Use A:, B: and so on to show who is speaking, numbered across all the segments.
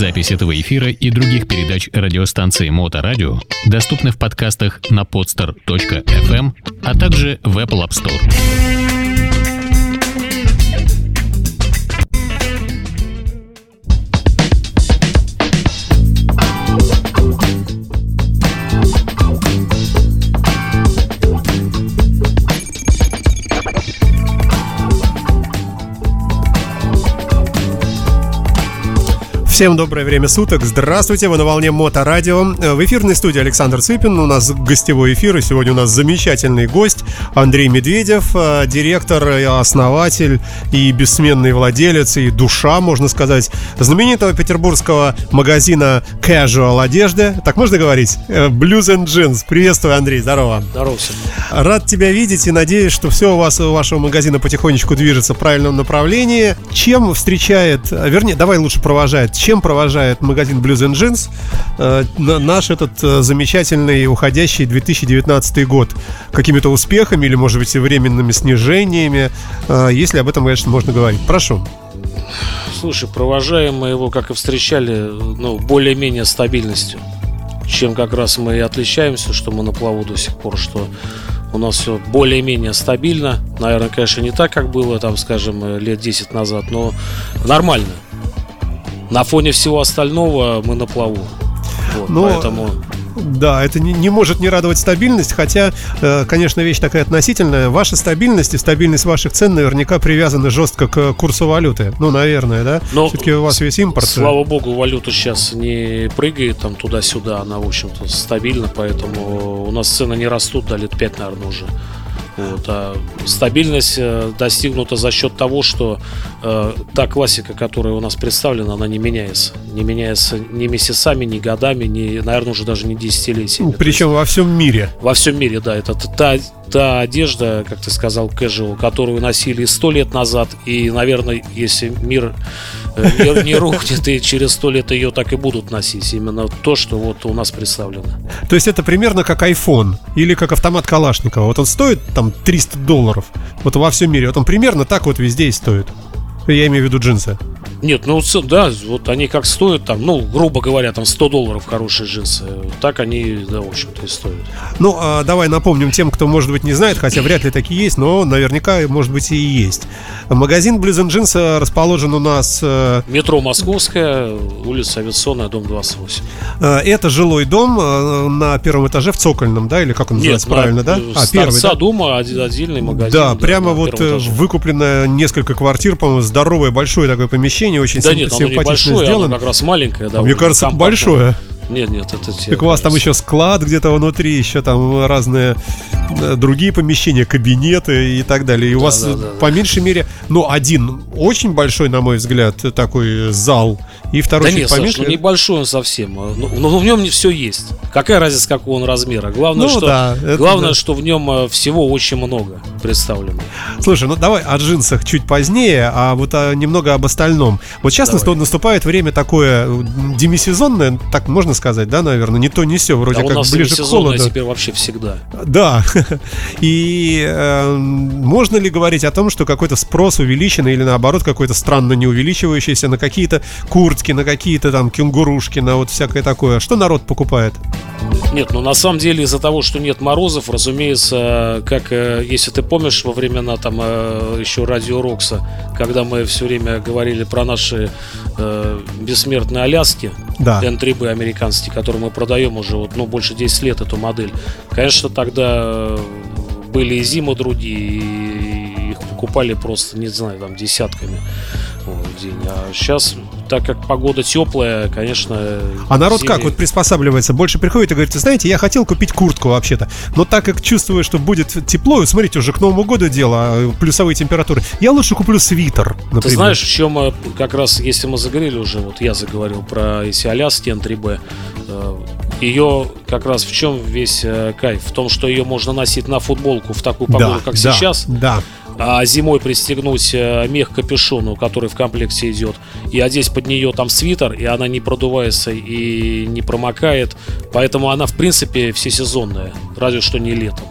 A: Запись этого эфира и других передач радиостанции Моторадио доступны в подкастах на podster.fm, а также в Apple App Store.
B: Всем доброе время суток. Здравствуйте, вы на волне Моторадио. В эфирной студии Александр Цыпин. У нас гостевой эфир, и сегодня у нас замечательный гость Андрей Медведев, э, директор, основатель и бессменный владелец, и душа, можно сказать, знаменитого петербургского магазина Casual одежды. Так можно говорить? Э, Blues and Jeans. Приветствую, Андрей, здорово.
C: Здорово всем.
B: Рад тебя видеть и надеюсь, что все у вас, у вашего магазина потихонечку движется в правильном направлении. Чем встречает, вернее, давай лучше провожает, чем провожает магазин Blues and Jeans э, наш этот э, замечательный уходящий 2019 год? Какими-то успехами или, может быть, временными снижениями? Э, если об этом, конечно, можно говорить. Прошу.
C: Слушай, провожаем мы его, как и встречали, ну, более-менее стабильностью. Чем как раз мы и отличаемся, что мы на плаву до сих пор, что у нас все более-менее стабильно. Наверное, конечно, не так, как было, там, скажем, лет 10 назад, но нормально на фоне всего остального мы на плаву.
B: Вот, Но... Поэтому да, это не, не может не радовать стабильность, хотя, э, конечно, вещь такая относительная. Ваша стабильность и стабильность ваших цен наверняка привязаны жестко к курсу валюты. Ну, наверное, да?
C: Но Все-таки у вас весь импорт. Слава богу, валюта сейчас не прыгает там туда-сюда, она, в общем-то, стабильна, поэтому у нас цены не растут до лет 5, наверное, уже. А стабильность э, достигнута за счет того, что э, та классика, которая у нас представлена, она не меняется. Не меняется ни месяцами, ни годами, ни, наверное, уже даже не десятилетиями.
B: Причем есть, во всем мире.
C: Во всем мире, да. Это та, та одежда, как ты сказал, casual, которую носили сто лет назад. И, наверное, если мир не, не рухнет, и через сто лет ее так и будут носить. Именно то, что вот у нас представлено.
B: То есть это примерно как iPhone или как автомат Калашникова. Вот он стоит там 300 долларов. Вот во всем мире. Вот он примерно так вот везде и стоит. Я имею в виду джинсы.
C: Нет, ну да, вот они как стоят там, ну, грубо говоря, там 100 долларов хорошие джинсы. Так они, да, в общем-то, и стоят.
B: Ну, а давай напомним тем, кто, может быть, не знает, хотя вряд ли такие есть, но наверняка, может быть, и есть. Магазин Blues Jeans э, расположен у нас... Э,
C: Метро Московская, улица Авиационная, дом 28.
B: Э, это жилой дом на первом этаже в Цокольном, да, или как он называется Нет, правильно, да?
C: А, первый, да? дома отдельный магазин.
B: Да, да прямо вот выкуплено несколько квартир, по-моему, здоровое большое такое помещение, очень
C: да нет, симпатично небольшое, сделано. Оно как раз маленькое, да.
B: Мне кажется, большое.
C: Нет, нет, это.
B: Так у вас там еще склад где-то внутри, еще там разные другие помещения, кабинеты и так далее. И да, у вас да, да, по меньшей мере, ну, один очень большой, на мой взгляд, такой зал, и второй
C: да нет, поменьше. Саш, ну, небольшой он совсем. Но, но ну, ну, в нем все есть. Какая разница, какого он размера? Главное, ну, что, да, главное да. что в нем э, всего очень много представлено.
B: Слушай, ну давай о джинсах чуть позднее, а вот а, немного об остальном. Вот сейчас давай. наступает время такое демисезонное, так можно сказать, да, наверное, не то, не все, вроде да, как ближе к холоду.
C: теперь вообще всегда.
B: Да. И э, можно ли говорить о том, что какой-то спрос увеличен или наоборот какой-то странно не увеличивающийся на какие-то куртки, на какие-то там кенгурушки, на вот всякое такое? Что народ покупает?
C: Нет, ну на самом деле из-за того, что нет морозов, разумеется, как э, если ты помнишь во времена там э, еще радио Рокса, когда мы все время говорили про наши э, бессмертные Аляски, да. N3B американские, которые мы продаем уже вот, ну, больше 10 лет эту модель. Конечно, тогда были и зимы другие, и их покупали просто, не знаю, там десятками в день. А сейчас, так как погода теплая, конечно...
B: А народ зимой... как вот приспосабливается? Больше приходит и говорит, знаете, я хотел купить куртку вообще-то, но так как чувствую, что будет тепло, смотрите, уже к Новому году дело, а, плюсовые температуры, я лучше куплю свитер,
C: например. Ты знаешь, в чем э, как раз, если мы заговорили уже, вот я заговорил про эти Аляски N3B, ее как раз в чем весь э, кайф? В том, что ее можно носить на футболку в такую погоду, да, как да, сейчас.
B: Да
C: а зимой пристегнуть э, мех капюшону, который в комплекте идет, и одеть под нее там свитер, и она не продувается и не промокает. Поэтому она, в принципе, всесезонная, разве что не летом.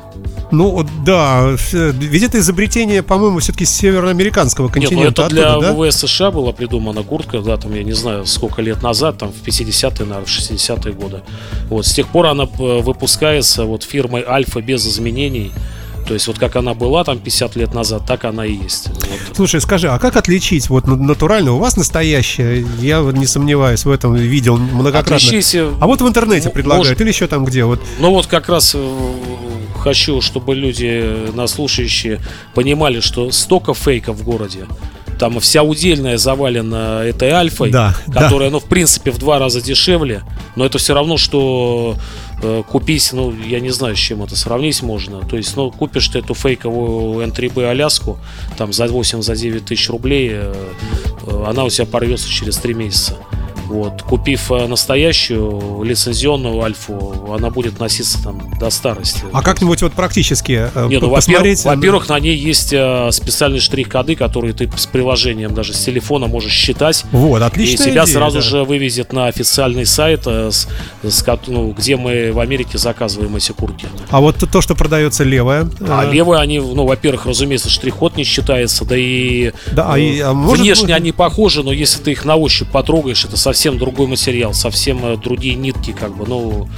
B: Ну, да, ведь это изобретение, по-моему, все-таки североамериканского континента. Нет,
C: ну это для оттуда, ВВС США была придумана куртка, да, там, я не знаю, сколько лет назад, там, в 50-е, наверное, в 60-е годы. Вот, с тех пор она э, выпускается вот фирмой Альфа без изменений. То есть вот как она была там 50 лет назад, так она и есть. Вот.
B: Слушай, скажи, а как отличить вот натурально? У вас настоящее, я не сомневаюсь, в этом видел многократно. Отличите, а вот в интернете предлагают может, или еще там где? Вот.
C: Ну вот как раз э, хочу, чтобы люди, нас слушающие, понимали, что столько фейков в городе. Там вся удельная завалена этой альфой, да, которая, да. ну, в принципе, в два раза дешевле, но это все равно, что э, купить, ну, я не знаю, с чем это сравнить можно. То есть, ну, купишь ты эту фейковую N3B Аляску, там, за 8-9 за тысяч рублей, э, э, она у тебя порвется через 3 месяца. Вот. Купив э, настоящую лицензионную альфу, она будет носиться там до старости.
B: А как-нибудь вот практически
C: э, Нет, ну, посмотреть? Во-первых, на ней есть э, специальные штрих-коды, которые ты с приложением даже с телефона можешь считать.
B: Вот, отлично.
C: И тебя идея, сразу да. же вывезет на официальный сайт, с, с, ну, где мы в Америке заказываем эти куртки.
B: А вот то, что продается левое?
C: А э... левое, они, ну, во-первых, разумеется, штрих-код не считается, да и,
B: да,
C: а, и а может, внешне может... они похожи, но если ты их на ощупь потрогаешь, это совсем совсем другой материал, совсем э, другие нитки, как бы, ну,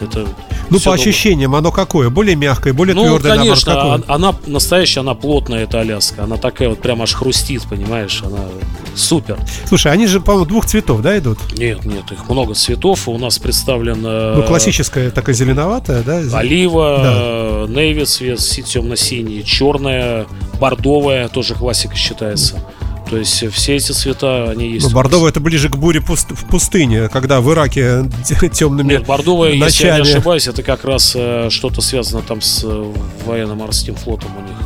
C: это
B: ну, по ощущениям, оно какое? Более мягкое, более
C: ну,
B: твердое?
C: конечно, наоборот, она настоящая, она плотная, эта Аляска. Она такая вот прям аж хрустит, понимаешь? Она супер.
B: Слушай, они же, по-моему, двух цветов, да, идут?
C: Нет, нет, их много цветов. У нас представлена...
B: Ну, классическая такая зеленоватая, да?
C: Олива, да. нейви цвет, темно-синий, черная, бордовая, тоже классика считается. То есть все эти цвета, они есть.
B: Но бордовый это ближе к буре пуст в пустыне, когда в Ираке темными Нет,
C: бордовое, ночами... если я не ошибаюсь, это как раз э, что-то связано там с э, военно-морским флотом у них.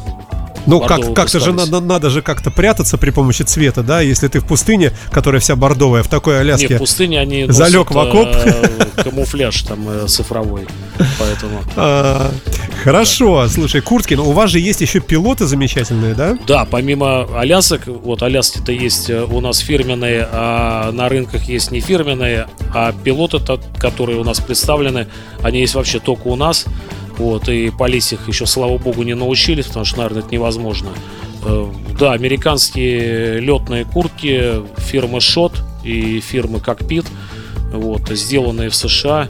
B: Ну, как, как-то же надо, надо же как-то прятаться при помощи цвета, да, если ты в пустыне, которая вся бордовая, в такой Аляске. Нет,
C: в пустыне они
B: залег в окоп.
C: Э, камуфляж там э, цифровой, поэтому.
B: А, хорошо, слушай, куртки, но у вас же есть еще пилоты замечательные, да?
C: Да, помимо Алясок, вот Аляски-то есть э, у нас фирменные, а на рынках есть не фирменные, а пилоты, которые у нас представлены, они есть вообще только у нас. Вот, и полить их еще, слава богу, не научились, потому что, наверное, это невозможно. Э, да, американские летные куртки фирмы Shot и фирмы Cockpit, вот, сделанные в США.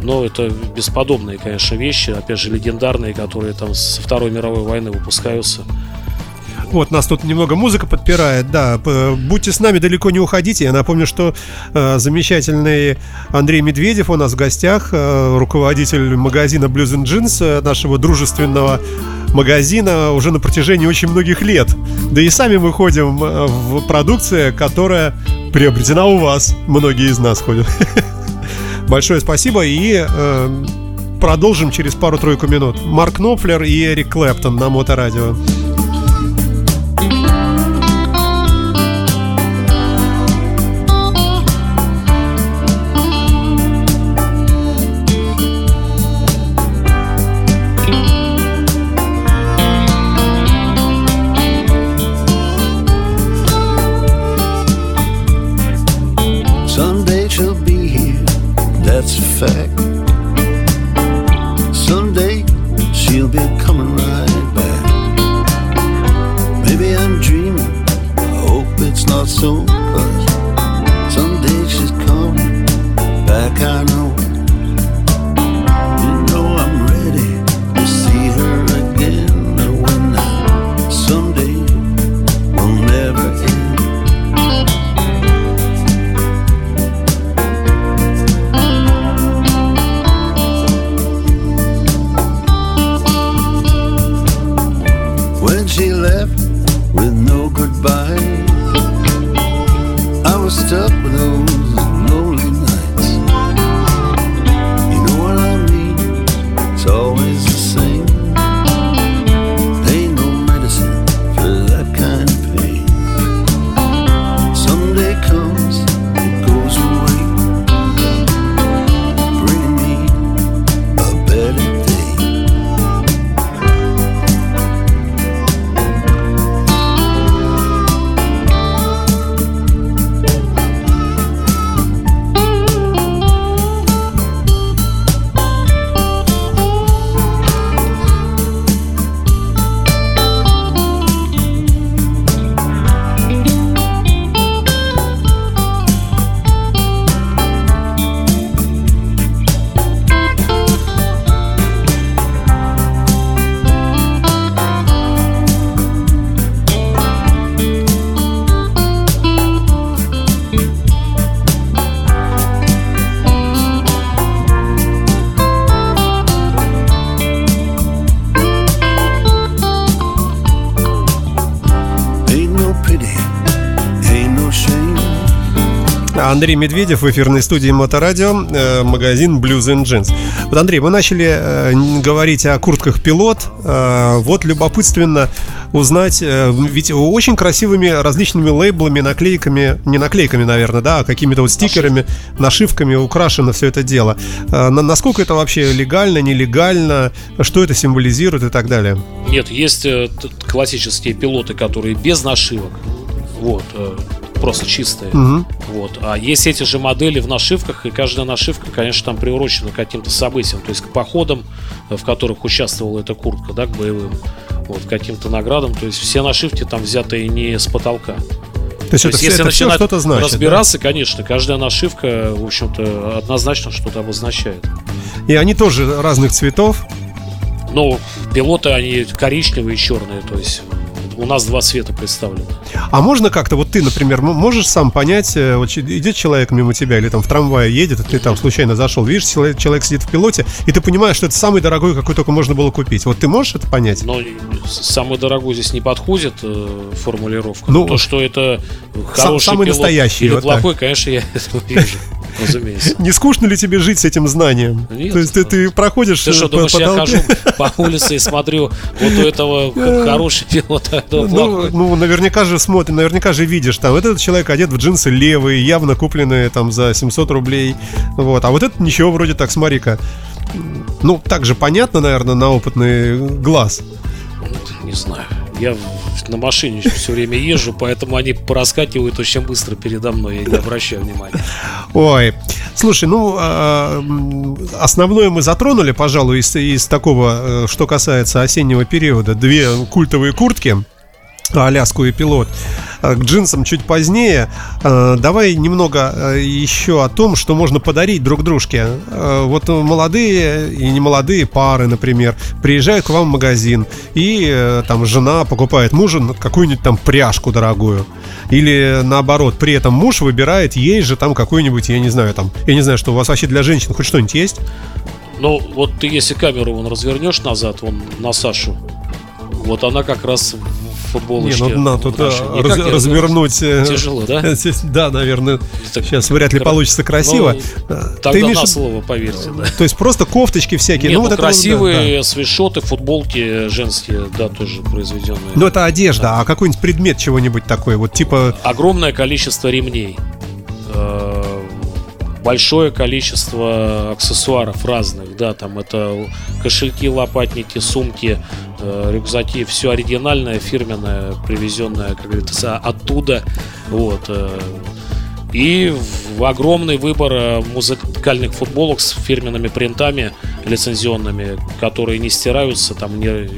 C: Но это бесподобные, конечно, вещи, опять же, легендарные, которые там со Второй мировой войны выпускаются.
B: Вот, нас тут немного музыка подпирает, да. Будьте с нами, далеко не уходите. Я напомню, что э, замечательный Андрей Медведев у нас в гостях, э, руководитель магазина Blues and Jeans, э, нашего дружественного магазина уже на протяжении очень многих лет. Да и сами мы ходим э, в продукция, которая приобретена у вас. Многие из нас ходят. Большое спасибо и э, продолжим через пару-тройку минут. Марк Knopfler и Эрик Клэптон на Моторадио. Андрей Медведев в эфирной студии Моторадио, э, магазин Blues and Jeans. Вот, Андрей, мы начали э, говорить о куртках пилот. Э, вот любопытственно узнать, ведь очень красивыми различными лейблами, наклейками, не наклейками, наверное, да, а какими-то вот стикерами, нашивками украшено все это дело. Насколько это вообще легально, нелегально, что это символизирует и так далее?
C: Нет, есть классические пилоты, которые без нашивок. Вот, просто чистые. Угу. Вот. А есть эти же модели в нашивках, и каждая нашивка, конечно, там приурочена к каким-то событиям, то есть к походам, в которых участвовала эта куртка, да, к боевым, вот, к каким-то наградам. То есть все нашивки там взяты не с потолка.
B: То есть, То есть это, если это начинать что-то значит,
C: разбираться, да? конечно, каждая нашивка, в общем-то, однозначно что-то обозначает.
B: И они тоже разных цветов.
C: Ну, пилоты, они коричневые и черные, то есть у нас два цвета представлены.
B: А можно как-то, вот ты, например, можешь сам понять, э, вот идет человек мимо тебя или там в трамвае едет, и ты там случайно зашел, видишь, человек сидит в пилоте, и ты понимаешь, что это самый дорогой, какой только можно было купить. Вот ты можешь это понять?
C: Ну, самый дорогой здесь не подходит э, формулировка. Ну, то, что это хороший
B: самый
C: пилот
B: настоящий,
C: или вот плохой, так. конечно, я это вижу разумеется.
B: Не скучно ли тебе жить с этим знанием?
C: Нет.
B: То есть ты, ты проходишь
C: Ты что, по, думаешь, по я хожу по улице и смотрю, вот у этого хороший пилот, а этого
B: ну, ну, наверняка же смотрим, наверняка же видишь, там, этот человек одет в джинсы левые, явно купленные там за 700 рублей, вот, а вот этот ничего вроде так, смотри-ка. Ну, так же понятно, наверное, на опытный глаз.
C: Не знаю. Я на машине все время езжу, поэтому они пораскакивают очень быстро передо мной, я не обращаю внимания.
B: Ой, слушай, ну, а, основное мы затронули, пожалуй, из, из такого, э, что касается осеннего периода. Две культовые куртки – Аляску и пилот. Э, к джинсам чуть позднее. Э, давай немного э, еще о том, что можно подарить друг дружке. Вот молодые и немолодые пары, например, приезжают к вам в магазин, и там жена покупает мужу какую-нибудь там пряжку дорогую. Или наоборот, при этом муж выбирает ей же там какую-нибудь, я не знаю, там, я не знаю, что у вас вообще для женщин хоть что-нибудь есть?
C: Ну, вот ты если камеру вон развернешь назад, вон на Сашу, вот она как раз футболочке.
B: Не, ну надо тут раз, развернуть.
C: Э, тяжело, да?
B: Да, наверное. Так, сейчас вряд ли получится красиво.
C: Ну, тогда Ты имеешь... на слово, поверьте. Да.
B: То есть просто кофточки всякие.
C: Нет, ну, ну, вот красивые это, да. свитшоты, футболки женские, да, тоже произведенные.
B: Ну это одежда, да. а какой-нибудь предмет чего-нибудь такой, вот типа...
C: Огромное количество ремней э, большое количество аксессуаров разных, да, там это кошельки, лопатники, сумки, Э, рюкзаки, все оригинальное, фирменное, привезенное, как говорится, оттуда. Вот. Э, и огромный выбор э, музыкальных футболок с фирменными принтами лицензионными, которые не стираются, там не,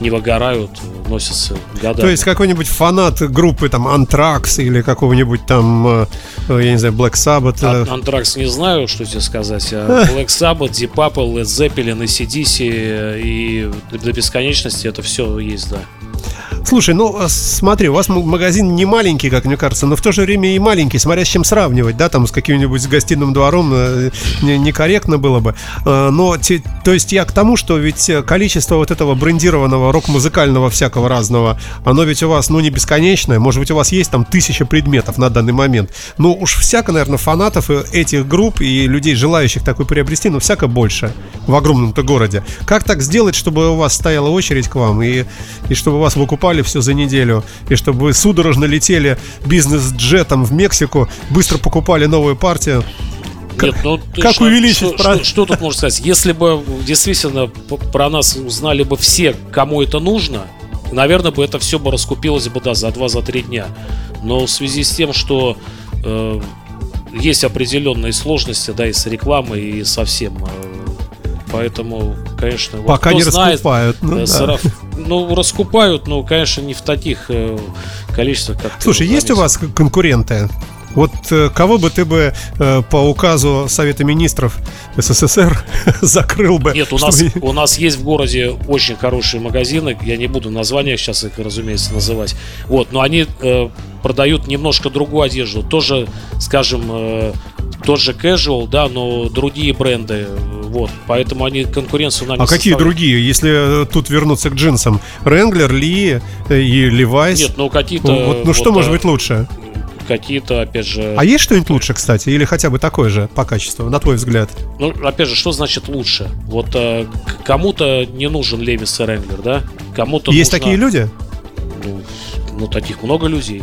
C: не выгорают, носятся годами.
B: То есть какой-нибудь фанат группы там Anthrax или какого-нибудь там, я не знаю, Black Sabbath.
C: Anthrax не знаю, что тебе сказать. А Black Sabbath, Deep Purple, Led Zeppelin, ACDC и до бесконечности это все есть, да.
B: Слушай, ну а смотри, у вас магазин не маленький, как мне кажется, но в то же время и маленький, смотря с чем сравнивать, да, там с каким-нибудь гостиным двором э, некорректно было бы. Э, но, то есть я к тому, что ведь количество вот этого брендированного рок-музыкального всякого разного, оно ведь у вас, ну, не бесконечное, может быть, у вас есть там тысяча предметов на данный момент. Ну, уж всяко, наверное, фанатов этих групп и людей, желающих такой приобрести, ну, всяко больше в огромном-то городе. Как так сделать, чтобы у вас стояла очередь к вам и, и чтобы вас выкупали собрали все за неделю, и чтобы вы судорожно летели бизнес-джетом в Мексику, быстро покупали новую партию.
C: Нет, ну,
B: как что, увеличить? Что,
C: про... что, что тут можно сказать? Если бы действительно про нас узнали бы все, кому это нужно, наверное, бы это все бы раскупилось бы да, за 2-3 дня. Но в связи с тем, что э, есть определенные сложности, да, и с рекламой, и со всем. Э, поэтому, конечно,
B: пока вот, не знает, раскупают. Ну,
C: э, да. Ну, раскупают, но, конечно, не в таких э, количествах, как.
B: Слушай, есть у вас конкуренты? Вот э, кого бы ты бы э, по указу Совета Министров СССР закрыл бы?
C: Нет, у нас, у нас есть в городе очень хорошие магазины. Я не буду названия сейчас их, разумеется, называть. Вот, но они э, продают немножко другую одежду. Тоже, скажем, э, тот же casual, да, но другие бренды. Вот, поэтому они конкуренцию нам
B: А какие другие, если э, тут вернуться к джинсам? Wrangler, Ли и Levi's?
C: Нет, ну какие-то...
B: Вот, ну вот, что может быть лучше?
C: Какие-то, опять же...
B: А есть что-нибудь лучше, кстати? Или хотя бы такое же по качеству, на твой взгляд?
C: Ну, опять же, что значит лучше? Вот э, кому-то не нужен Левис и Ренглер, да? Кому-то
B: Есть
C: нужна...
B: такие люди?
C: Ну, ну, таких много людей.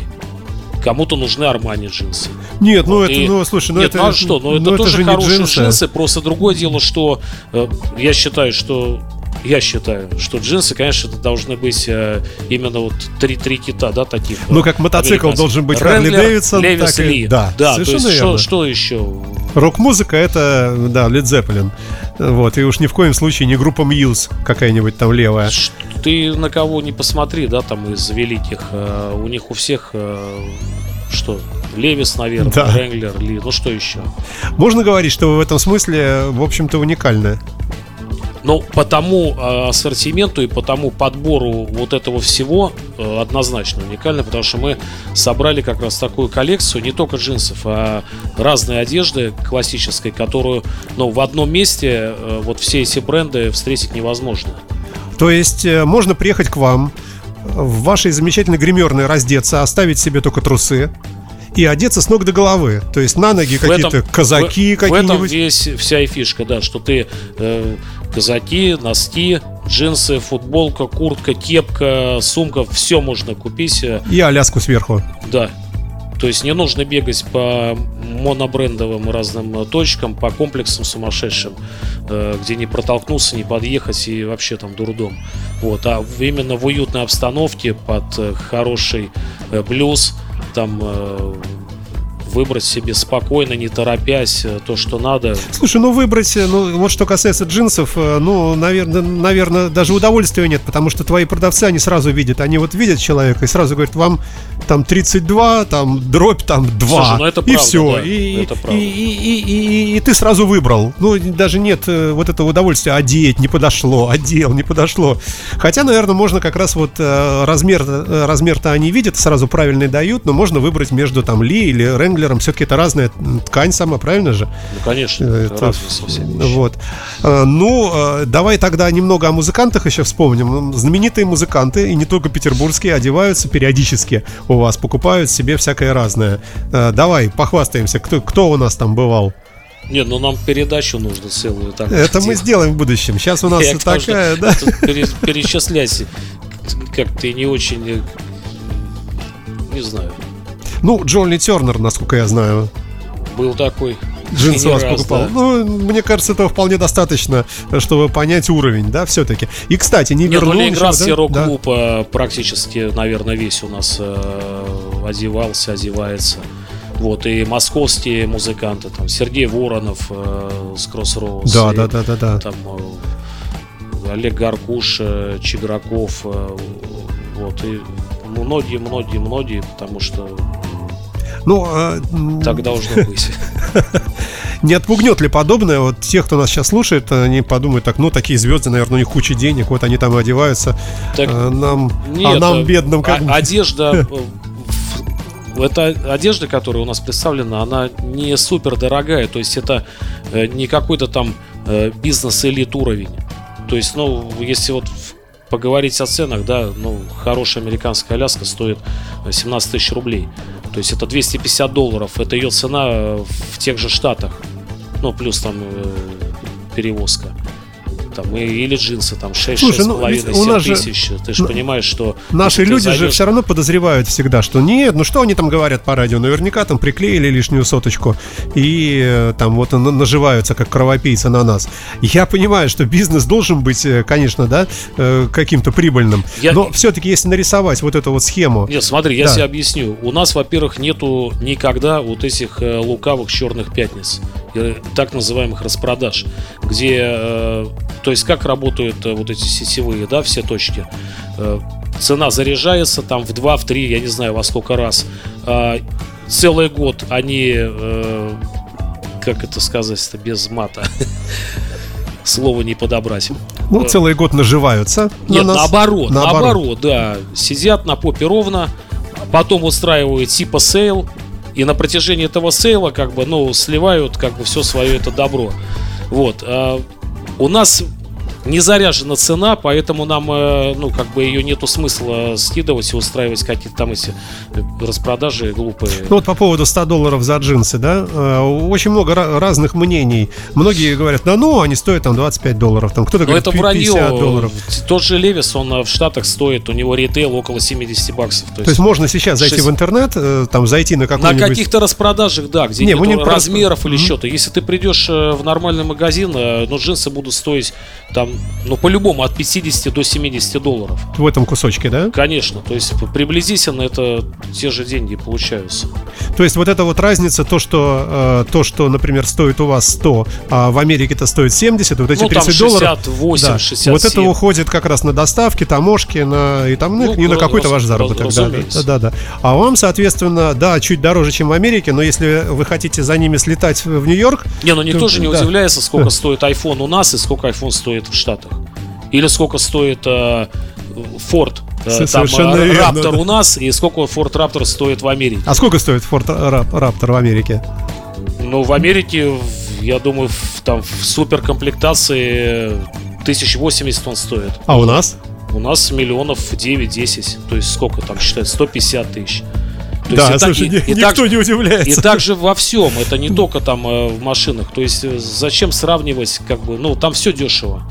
C: Кому-то нужны Армани джинсы.
B: Нет, ну это, ну слушай, ну
C: Нет,
B: это...
C: ну а что, ну это
B: ну,
C: тоже
B: же
C: хорошие
B: джинсы.
C: джинсы, просто другое дело, что э, я считаю, что я считаю, что джинсы, конечно, это должны быть э, именно вот три, три кита, да, таких.
B: Ну, как мотоцикл должен быть Харли
C: Ренглер,
B: Дэвидсон,
C: Левис
B: так и-
C: Ли.
B: да,
C: да то
B: совершенно
C: есть
B: верно.
C: что, что еще?
B: Рок-музыка это, да, Led Zeppelin. Вот, и уж ни в коем случае не группа Muse какая-нибудь там левая.
C: Ты на кого не посмотри, да, там из великих, э, у них у всех э, что? Левис, наверное,
B: Да.
C: Ренглер, Ли, ну что еще?
B: Можно говорить, что вы в этом смысле, в общем-то, уникальны.
C: Ну, по тому э, ассортименту и по тому подбору вот этого всего э, однозначно уникально, потому что мы собрали как раз такую коллекцию не только джинсов, а разной одежды классической, которую, ну, в одном месте э, вот все эти бренды встретить невозможно.
B: То есть можно приехать к вам, в вашей замечательной гримерной раздеться, оставить себе только трусы и одеться с ног до головы. То есть на ноги какие-то казаки
C: в, в этом
B: какие-нибудь.
C: весь вся и фишка, да, что ты э, казаки, носки, джинсы, футболка, куртка, кепка, сумка, все можно купить.
B: И аляску сверху.
C: Да. То есть не нужно бегать по монобрендовым разным э, точкам, по комплексам сумасшедшим, э, где не протолкнуться, не подъехать и вообще там дурдом. Вот. А именно в уютной обстановке под э, хороший блюз там выбрать себе спокойно, не торопясь, э, то, что надо.
B: Слушай, ну выбрать, э, ну вот что касается джинсов, э, ну, наверное, наверное, даже удовольствия нет, потому что твои продавцы, они сразу видят, они вот видят человека и сразу говорят, вам там 32, там дробь там 2,
C: Слушай, ну это
B: и
C: правда,
B: все,
C: да,
B: и,
C: это
B: и,
C: правда.
B: и, и- и- и ты сразу выбрал. Ну, даже нет вот этого удовольствия одеть, не подошло, одел, не подошло. Хотя, наверное, можно как раз вот размер, размер-то они видят, сразу правильный дают, но можно выбрать между там Ли или Ренглером, все-таки это разная ткань сама, правильно же?
C: Ну, конечно,
B: Э,
C: это
B: это-
C: разные совсем вещи.
B: Вот. Э, Ну, э, давай тогда немного о музыкантах еще вспомним. Знаменитые музыканты, и не только петербургские, одеваются периодически у вас, покупают себе всякое разное. Давай, похвастаемся, кто, кто у нас там бывал.
C: Нет, ну нам передачу нужно целую. Так,
B: Это мы сделаем в будущем. Сейчас у нас
C: Я
B: такая, да?
C: перечислять как ты не очень, не знаю,
B: Ну, Джонни Тернер, насколько я знаю,
C: был такой.
B: джинсы вас
C: раз,
B: покупал.
C: да.
B: Ну, мне кажется, этого вполне достаточно, чтобы понять уровень, да, все-таки. И, кстати, не
C: Нет, ну
B: вернул еще,
C: Ленинградский
B: да?
C: рок-клуб э, практически, наверное, весь у нас э, одевался, одевается. Вот, и московские музыканты, там, Сергей Воронов э, с Кроссроуз.
B: Да,
C: и
B: да, да, да, да.
C: Там э, Олег Гаркуш, э, Чиграков, э, вот, и многие-многие-многие, потому что
B: Ну, а, м,
C: так должно быть.
B: Не отпугнет ли подобное? Вот тех, кто нас сейчас слушает, они подумают, так, ну, такие звезды, наверное, у них куча денег, вот они там и одеваются.
C: Так,
B: а нам, а
C: Нет,
B: нам,
C: э,
B: бедным, как
C: а- одежда. э, Эта одежда, которая у нас представлена, она не супер дорогая. То есть это э, не какой-то там э, бизнес-элит уровень. То есть, ну, если вот поговорить о ценах, да, ну, хорошая американская Аляска стоит э, 17 тысяч рублей. То есть это 250 долларов. Это ее цена э, в тех же штатах. Ну, плюс там э, перевозка. Там, или джинсы, там 6
B: Слушай, ну, ведь
C: 6,5
B: у нас
C: 7
B: же-
C: тысяч. Ты же
B: ну,
C: понимаешь, что
B: Наши люди же
C: зайдешь-
B: все равно подозревают всегда, что нет, ну что они там говорят по радио, наверняка там приклеили лишнюю соточку и э, там вот на- наживаются как кровопийцы на нас. Я понимаю, что бизнес должен быть, э, конечно, да, э, каким-то прибыльным,
C: Я-
B: но все-таки если нарисовать вот эту вот схему,
C: Нет, смотри, я
B: Да.
C: тебе объясню. У нас, во-первых, нету никогда вот этих лукавых черных пятниц, так называемых распродаж, где, э, то есть как работают э, вот эти сетевые, да, все точки. Э, цена заряжается там в 2, в 3, я не знаю во сколько раз. Целый год они, э, как это сказать-то, без мата, слово не подобрать.
B: ну,
C: Э,
B: целый год наживаются на
C: нет,
B: нас.
C: наоборот,
B: Наоборот.
C: наоборот, да. Сидят на попе ровно, потом устраивают типа sale, и на протяжении этого sale а, как бы, ну, сливают, как бы, все свое это добро. Вот. а у нас не заряжена цена, поэтому нам, э, ну, как бы ее нету смысла скидывать и устраивать какие-то там эти э, распродажи глупые.
B: Ну вот по поводу 100 долларов за джинсы, да, э, очень много разных мнений. Многие говорят, да ну, они стоят там 25 долларов, там кто-то говорит
C: это 50 вранье. долларов. Тот же Левис, он в Штатах стоит, у него ритейл около 70 баксов.
B: То есть, то есть можно сейчас 6... зайти в интернет, там зайти на какой-нибудь...
C: На каких-то распродажах, да, где не, нет не размеров просто... или mm-hmm. что-то. Если ты придешь в нормальный магазин, ну, джинсы будут стоить там ну, по-любому от 50 до 70 долларов.
B: В этом кусочке, да?
C: Конечно, то есть приблизительно это те же деньги получаются.
B: То есть вот эта вот разница, то, что, э, то, что например, стоит у вас 100, а в Америке это стоит 70, вот эти ну, 30
C: там
B: 68,
C: долларов. да, 67.
B: Вот это уходит как раз на доставки, таможки, на, и там, ну, и на какой-то ваш заработок. Да, да, да, да. А вам, соответственно, да, чуть дороже, чем в Америке, но если вы хотите за ними слетать в Нью-Йорк...
C: Не, ну никто то, же не да. удивляется, сколько стоит iPhone у нас и сколько iPhone стоит в Штатах. Или сколько стоит э, Ford э, там э, Раптор у нас и сколько Ford Raptor стоит в Америке.
B: А сколько стоит Ford Raptor в Америке?
C: Ну, в Америке, я думаю, в, там в суперкомплектации 1080 он стоит.
B: А у нас?
C: У нас миллионов 9-10. То есть сколько там считают? 150 тысяч.
B: То да, есть, слушай, и, и, никто так, не удивляется.
C: И также во всем, это не только там э, в машинах. То есть зачем сравнивать, как бы, ну, там все дешево.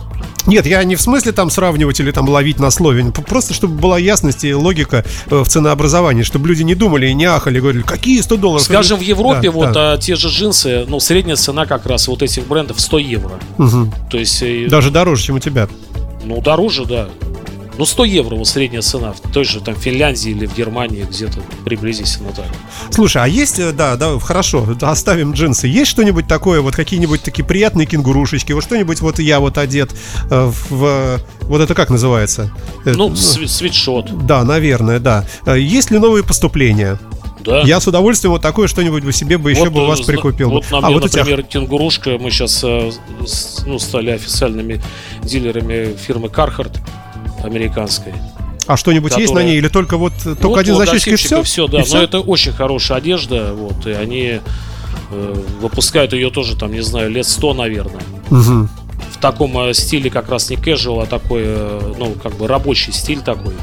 B: Нет, я не в смысле там сравнивать или там ловить на слове. Просто чтобы была ясность и логика э, в ценообразовании, чтобы люди не думали и не ахали, говорили, какие 100 долларов?
C: Скажем, в Европе да, вот да. А, те же джинсы, ну, средняя цена как раз вот этих брендов 100 евро.
B: Угу. То есть... Э, Даже дороже, чем у тебя.
C: Ну, дороже, да. Ну, 100 евро вот средняя цена в той же там Финляндии или в Германии где-то приблизительно так.
B: Слушай, а есть, э, да, да, хорошо, оставим джинсы. Есть что-нибудь такое, вот какие-нибудь такие приятные кенгурушечки, вот что-нибудь вот я вот одет э, в... Вот это как называется?
C: Э, ну, ну свитшот.
B: Да, наверное, да. Есть ли новые поступления? Да. Я с удовольствием вот такое что-нибудь бы себе бы еще вот, бы у вас прикупил.
C: Вот на а, мне, вот например, тебя... кенгурушка. Мы сейчас ну, стали официальными дилерами фирмы Carhartt американской.
B: А что-нибудь которая... есть на ней или только вот только вот, один значочек и все?
C: все, да. И все? Но это очень хорошая одежда, вот, и они э, выпускают ее тоже там, не знаю, лет сто, наверное.
B: Угу.
C: В таком э, стиле как раз не casual, а такой, э, ну, как бы рабочий стиль такой.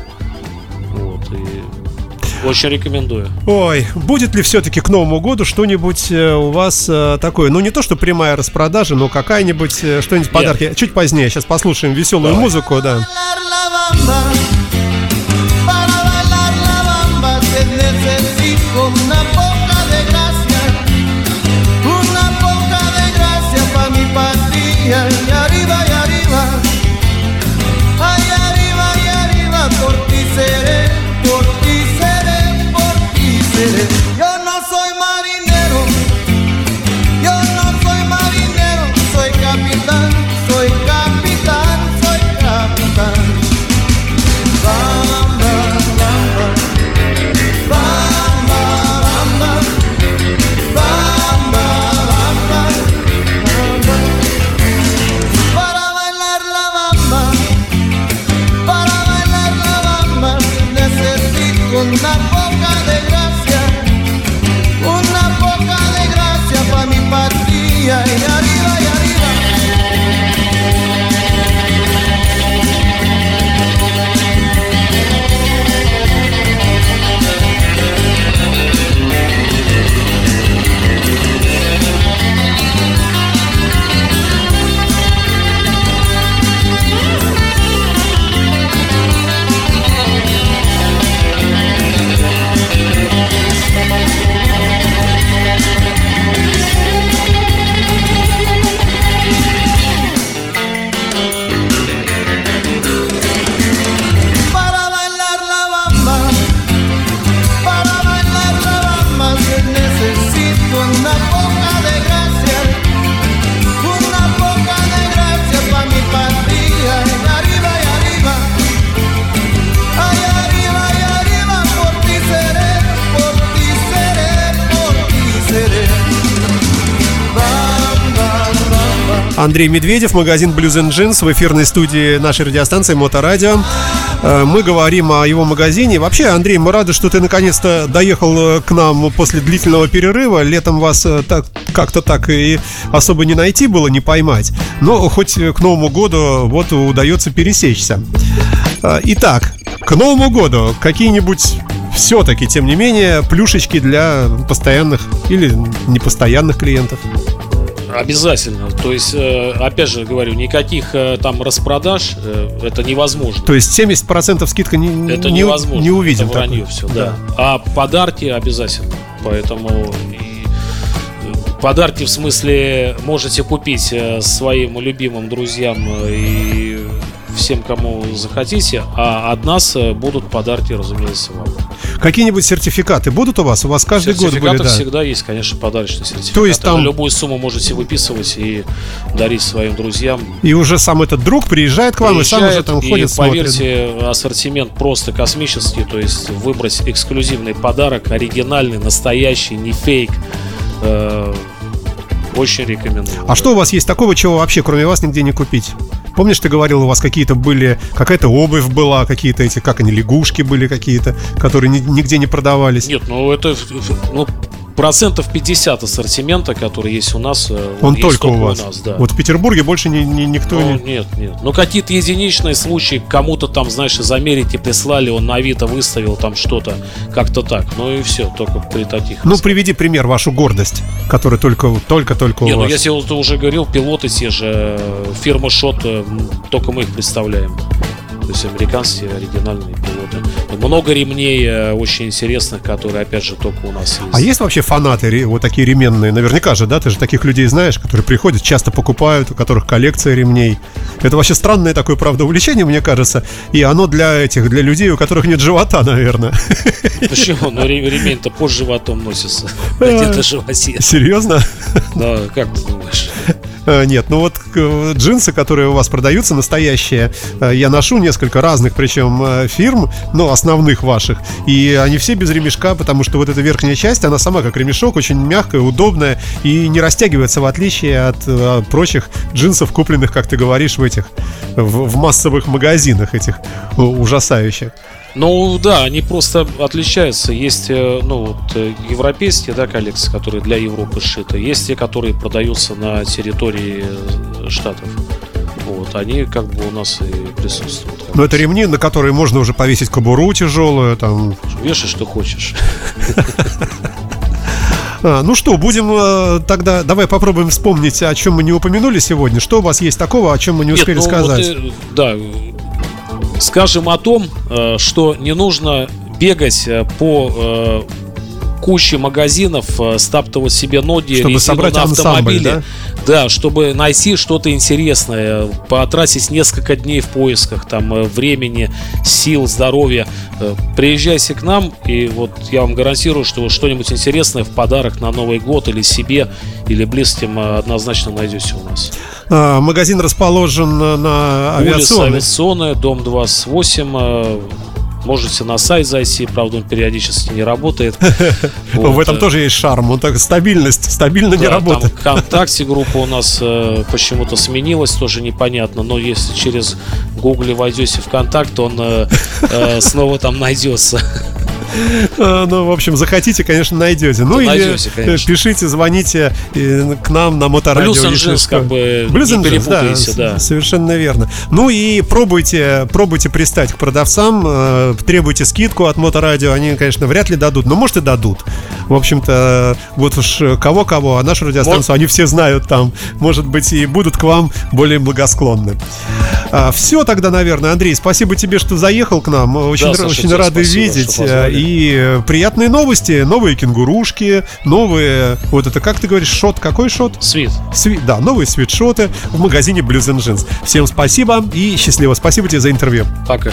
C: Очень рекомендую.
B: Ой, будет ли все-таки к Новому году что-нибудь э, у вас э, такое? Ну, не то, что прямая распродажа, но какая-нибудь, э, что-нибудь подарки. Чуть позднее. Сейчас послушаем веселую Давай. музыку, да. Андрей Медведев, магазин Blues and Jeans в эфирной студии нашей радиостанции Моторадио. Э, мы говорим о его магазине. Вообще, Андрей, мы рады, что ты наконец-то доехал э, к нам после длительного перерыва. Летом вас э, так, как-то так и особо не найти было, не поймать. Но хоть к Новому году вот удается пересечься. Итак, к Новому году какие-нибудь все-таки, тем не менее, плюшечки для постоянных или непостоянных клиентов?
C: Обязательно. То есть, э, опять же говорю, никаких э, там распродаж э, это невозможно.
B: То есть 70% скидка не,
C: это
B: не,
C: невозможно.
B: не увидим.
C: Это вранье все, да. да. А подарки обязательно. Поэтому подарки в смысле можете купить своим любимым друзьям и всем, кому захотите, а от нас будут подарки, разумеется, вам.
B: Какие-нибудь сертификаты будут у вас? У вас каждый год были, да?
C: всегда есть, конечно, подарочные сертификаты.
B: То есть там...
C: Любую сумму можете выписывать и дарить своим друзьям.
B: И уже сам этот друг приезжает к вам приезжает, и сам уже там ходит,
C: и, поверьте, смотрит. ассортимент просто космический, то есть выбрать эксклюзивный подарок, оригинальный, настоящий, не фейк. Э, очень рекомендую.
B: А что у вас есть такого, чего вообще кроме вас нигде не купить? Помнишь, ты говорил, у вас какие-то были, какая-то обувь была, какие-то эти, как они, лягушки были какие-то, которые нигде не продавались?
C: Нет, ну это, ну, процентов 50 ассортимента, который есть у нас,
B: э, он, он только у вас. У нас, да. Вот в Петербурге больше ни, ни, никто
C: ну,
B: не.
C: Нет, нет. Ну какие-то единичные случаи, кому-то там, знаешь, из Америки прислали, он на Авито выставил там что-то, как-то так. Ну и все, только при таких.
B: Ну приведи пример вашу гордость, которая только только только
C: нет,
B: у
C: ну,
B: вас.
C: Я тебе уже говорил, пилоты те же, э, фирма Шот, э, только мы их представляем то есть американские оригинальные пилоты. Много ремней э, очень интересных, которые, опять же, только у нас есть.
B: А есть вообще фанаты вот такие ременные? Наверняка же, да? Ты же таких людей знаешь, которые приходят, часто покупают, у которых коллекция ремней. Это вообще странное такое, правда, увлечение, мне кажется. И оно для этих, для людей, у которых нет живота, наверное.
C: Почему? Ну, ремень-то под животом носится. Где-то животе.
B: Серьезно?
C: Да, как ты думаешь?
B: Э, нет, ну вот э, джинсы, которые у вас продаются, настоящие, э, я ношу несколько разных, причем фирм, ну, основных ваших, и они все без ремешка, потому что вот эта верхняя часть, она сама как ремешок, очень мягкая, удобная и не растягивается, в отличие от прочих джинсов, купленных, как ты говоришь, в этих, в, в массовых магазинах этих ужасающих.
C: Ну да, они просто отличаются. Есть э, ну, вот, э, европейские да, коллекции, которые для Европы сшиты. Есть те, которые продаются на территории э, Штатов. Вот, они как бы у нас и присутствуют.
B: Но это ремни, на которые можно уже повесить кобуру тяжелую, там.
C: Вешай, что хочешь.
B: А, ну что, будем э, тогда, давай попробуем вспомнить, о чем мы не упомянули сегодня. Что у вас есть такого, о чем мы не успели Нет, ну, сказать? Вот, э,
C: да, скажем о том, э, что не нужно бегать э, по э, куче магазинов, стаптывать себе ноги,
B: чтобы собрать на автомобиле. Ансамбль,
C: да? да, чтобы найти что-то интересное, потратить несколько дней в поисках там времени, сил, здоровья. Приезжайте к нам, и вот я вам гарантирую, что что-нибудь интересное в подарок на Новый год или себе, или близким однозначно найдете у нас.
B: А, магазин расположен на авиационной. Улица
C: авиационная, дом 28. Можете на сайт зайти, правда, он периодически не работает.
B: В этом тоже есть шарм, он так стабильность, стабильно не работает.
C: ВКонтакте группа у нас э, почему-то сменилась, тоже непонятно, но если через Google войдете ВКонтакт, он э, э, снова там найдется.
B: А, ну, в общем, захотите, конечно, найдете. Ну, или пишите, звоните э, к нам на моторадио.
C: Блюз как бы
B: Блюз да, да. Совершенно верно. Ну и пробуйте, пробуйте пристать к продавцам, э, требуйте скидку от моторадио. Они, конечно, вряд ли дадут, но может и дадут. В общем-то, вот уж кого-кого, а нашу радиостанцию они все знают там. Может быть, и будут к вам более благосклонны. А, все тогда, наверное, Андрей, спасибо тебе, что заехал к нам. Очень, да, очень рады спасибо, видеть. И э, приятные новости, новые кенгурушки, новые, вот это, как ты говоришь, шот, какой шот?
C: Свит.
B: Свит, да, новые свитшоты в магазине Blues and Jeans. Всем спасибо и счастливо. Спасибо тебе за интервью.
C: Пока.